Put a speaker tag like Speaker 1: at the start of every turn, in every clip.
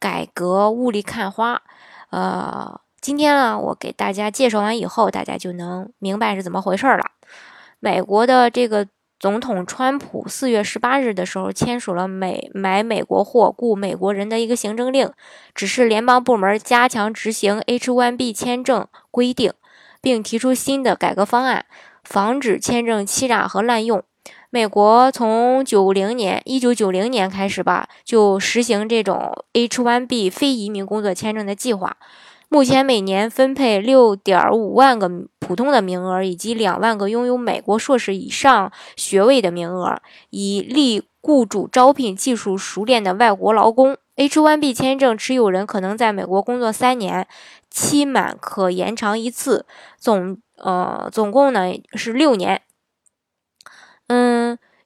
Speaker 1: 改革雾里看花，呃，今天呢，我给大家介绍完以后，大家就能明白是怎么回事了。美国的这个总统川普四月十八日的时候签署了美买美国货雇美国人的一个行政令，指示联邦部门加强执行 H-1B 签证规定，并提出新的改革方案，防止签证欺诈和滥用。美国从九零年一九九零年开始吧，就实行这种 H-1B 非移民工作签证的计划。目前每年分配六点五万个普通的名额，以及两万个拥有美国硕士以上学位的名额，以利雇主招聘技术熟练的外国劳工。H-1B 签证持有人可能在美国工作三年，期满可延长一次，总呃总共呢是六年。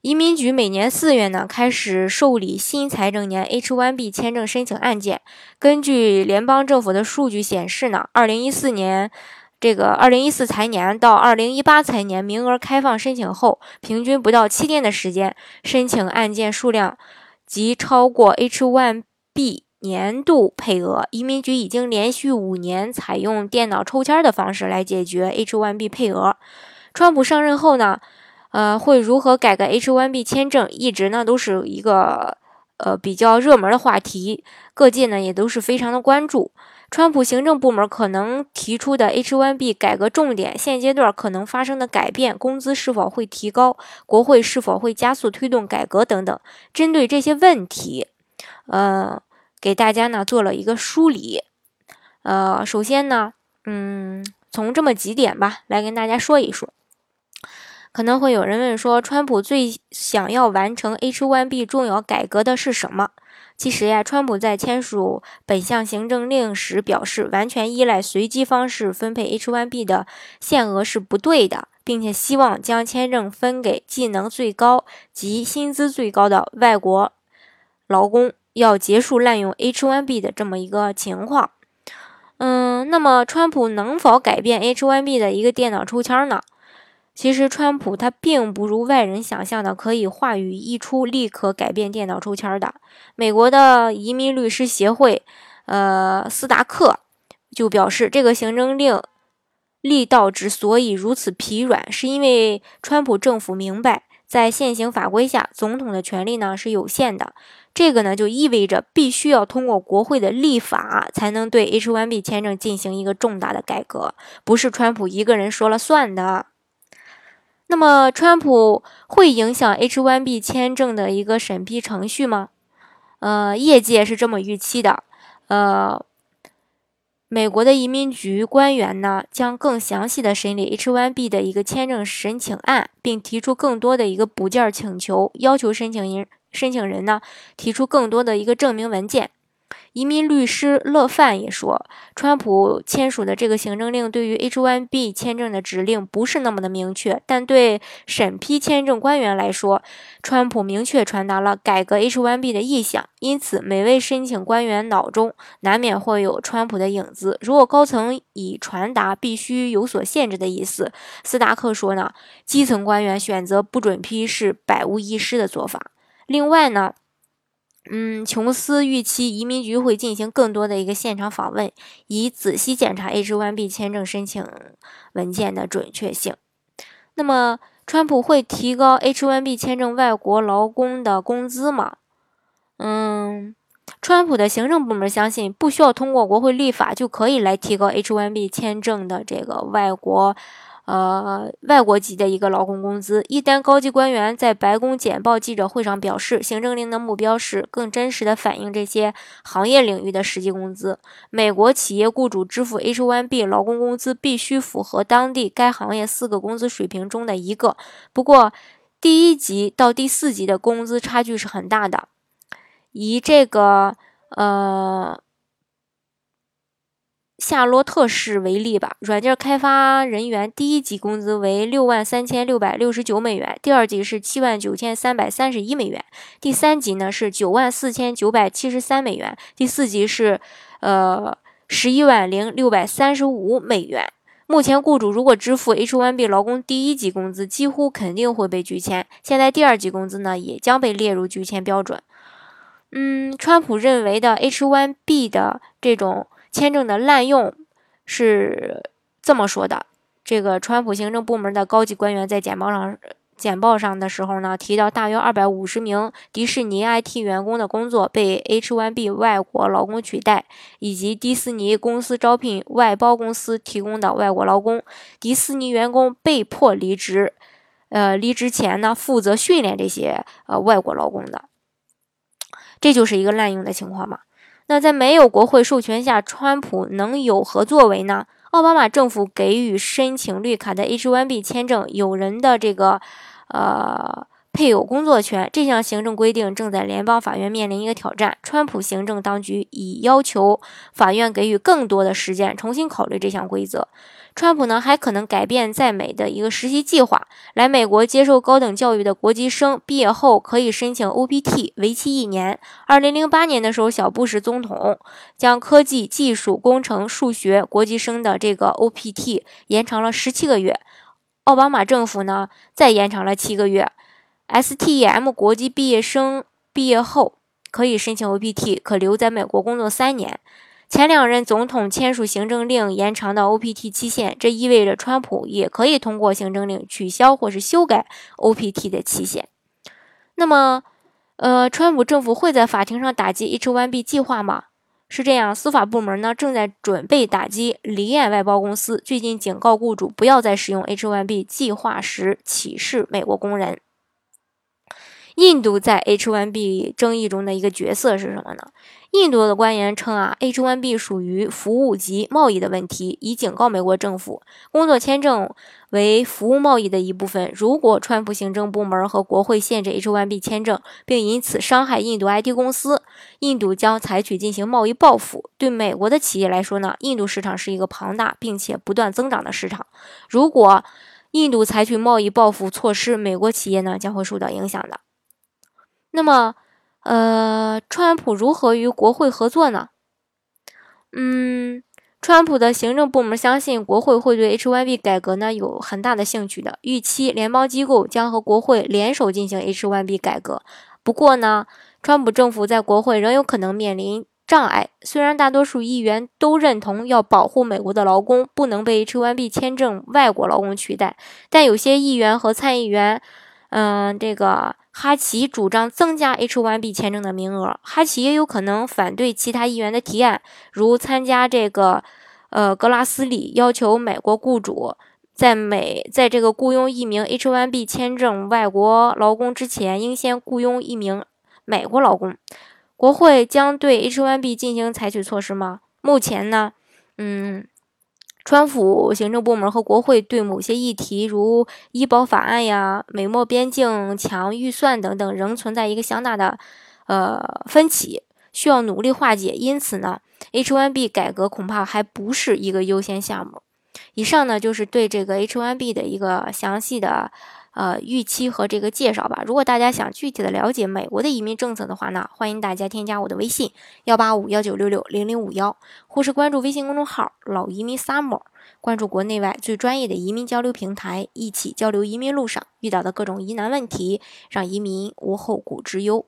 Speaker 1: 移民局每年四月呢开始受理新财政年 H-1B 签证申请案件。根据联邦政府的数据显示呢，二零一四年这个二零一四财年到二零一八财年名额开放申请后，平均不到七天的时间，申请案件数量即超过 H-1B 年度配额。移民局已经连续五年采用电脑抽签的方式来解决 H-1B 配额。川普上任后呢？呃，会如何改革 H-1B 签证，一直呢都是一个呃比较热门的话题，各界呢也都是非常的关注。川普行政部门可能提出的 H-1B 改革重点，现阶段可能发生的改变，工资是否会提高，国会是否会加速推动改革等等。针对这些问题，呃，给大家呢做了一个梳理。呃，首先呢，嗯，从这么几点吧，来跟大家说一说。可能会有人问说，川普最想要完成 H-1B 重要改革的是什么？其实呀，川普在签署本项行政令时表示，完全依赖随机方式分配 H-1B 的限额是不对的，并且希望将签证分给技能最高及薪资最高的外国劳工，要结束滥用 H-1B 的这么一个情况。嗯，那么川普能否改变 H-1B 的一个电脑抽签呢？其实，川普他并不如外人想象的可以话语一出立刻改变电脑抽签的。美国的移民律师协会，呃，斯达克就表示，这个行政令力道之所以如此疲软，是因为川普政府明白，在现行法规下，总统的权力呢是有限的。这个呢就意味着必须要通过国会的立法，才能对 H-1B 签证进行一个重大的改革，不是川普一个人说了算的。那么，川普会影响 H-1B 签证的一个审批程序吗？呃，业界是这么预期的。呃，美国的移民局官员呢，将更详细的审理 H-1B 的一个签证申请案，并提出更多的一个补件请求，要求申请人申请人呢提出更多的一个证明文件。移民律师勒范也说，川普签署的这个行政令对于 H-1B 签证的指令不是那么的明确，但对审批签证官员来说，川普明确传达了改革 H-1B 的意向。因此，每位申请官员脑中难免会有川普的影子。如果高层已传达必须有所限制的意思，斯达克说呢，基层官员选择不准批是百无一失的做法。另外呢。嗯，琼斯预期移民局会进行更多的一个现场访问，以仔细检查 H-1B 签证申请文件的准确性。那么，川普会提高 H-1B 签证外国劳工的工资吗？嗯，川普的行政部门相信，不需要通过国会立法就可以来提高 H-1B 签证的这个外国。呃，外国籍的一个劳工工资。一单高级官员在白宫简报记者会上表示，行政令的目标是更真实的反映这些行业领域的实际工资。美国企业雇主支付 H-1B 劳工工资必须符合当地该行业四个工资水平中的一个。不过，第一级到第四级的工资差距是很大的。以这个呃。夏洛特市为例吧，软件开发人员第一级工资为六万三千六百六十九美元，第二级是七万九千三百三十一美元，第三级呢是九万四千九百七十三美元，第四级是呃十一万零六百三十五美元。目前，雇主如果支付 H-1B 劳工第一级工资，几乎肯定会被拒签。现在，第二级工资呢，也将被列入拒签标准。嗯，川普认为的 H-1B 的这种签证的滥用是这么说的：这个川普行政部门的高级官员在简报上。简报上的时候呢，提到大约二百五十名迪士尼 IT 员工的工作被 H1B 外国劳工取代，以及迪士尼公司招聘外包公司提供的外国劳工，迪士尼员工被迫离职，呃，离职前呢负责训练这些呃外国劳工的，这就是一个滥用的情况嘛。那在没有国会授权下，川普能有何作为呢？奥巴马政府给予申请绿卡的 H-1B 签证有人的这个，呃，配偶工作权这项行政规定正在联邦法院面临一个挑战。川普行政当局已要求法院给予更多的时间重新考虑这项规则。川普呢还可能改变在美的一个实习计划。来美国接受高等教育的国际生毕业后可以申请 OPT，为期一年。二零零八年的时候，小布什总统将科技、技术、工程、数学国际生的这个 OPT 延长了十七个月。奥巴马政府呢再延长了七个月。STEM 国际毕业生毕业后可以申请 OPT，可留在美国工作三年。前两任总统签署行政令延长的 OPT 期限，这意味着川普也可以通过行政令取消或是修改 OPT 的期限。那么，呃，川普政府会在法庭上打击 H-1B 计划吗？是这样，司法部门呢正在准备打击离岸外包公司，最近警告雇主不要在使用 H-1B 计划时歧视美国工人。印度在 H-1B 争议中的一个角色是什么呢？印度的官员称啊，H-1B 属于服务及贸易的问题，以警告美国政府，工作签证为服务贸易的一部分。如果川普行政部门和国会限制 H-1B 签证，并因此伤害印度 IT 公司，印度将采取进行贸易报复。对美国的企业来说呢，印度市场是一个庞大并且不断增长的市场。如果印度采取贸易报复措施，美国企业呢将会受到影响的。那么，呃，川普如何与国会合作呢？嗯，川普的行政部门相信国会会对 H-1B 改革呢有很大的兴趣的，预期联邦机构将和国会联手进行 H-1B 改革。不过呢，川普政府在国会仍有可能面临障碍。虽然大多数议员都认同要保护美国的劳工不能被 H-1B 签证外国劳工取代，但有些议员和参议员，嗯，这个。哈奇主张增加 H-1B 签证的名额，哈奇也有可能反对其他议员的提案，如参加这个，呃，格拉斯里要求美国雇主在美在这个雇佣一名 H-1B 签证外国劳工之前，应先雇佣一名美国劳工。国会将对 H-1B 进行采取措施吗？目前呢，嗯。川府行政部门和国会对某些议题，如医保法案呀、美墨边境墙预算等等，仍存在一个相大的呃分歧，需要努力化解。因此呢，H-1B 改革恐怕还不是一个优先项目。以上呢，就是对这个 H-1B 的一个详细的。呃，预期和这个介绍吧。如果大家想具体的了解美国的移民政策的话呢，欢迎大家添加我的微信幺八五幺九六六零零五幺，或是关注微信公众号“老移民 summer”，关注国内外最专业的移民交流平台，一起交流移民路上遇到的各种疑难问题，让移民无后顾之忧。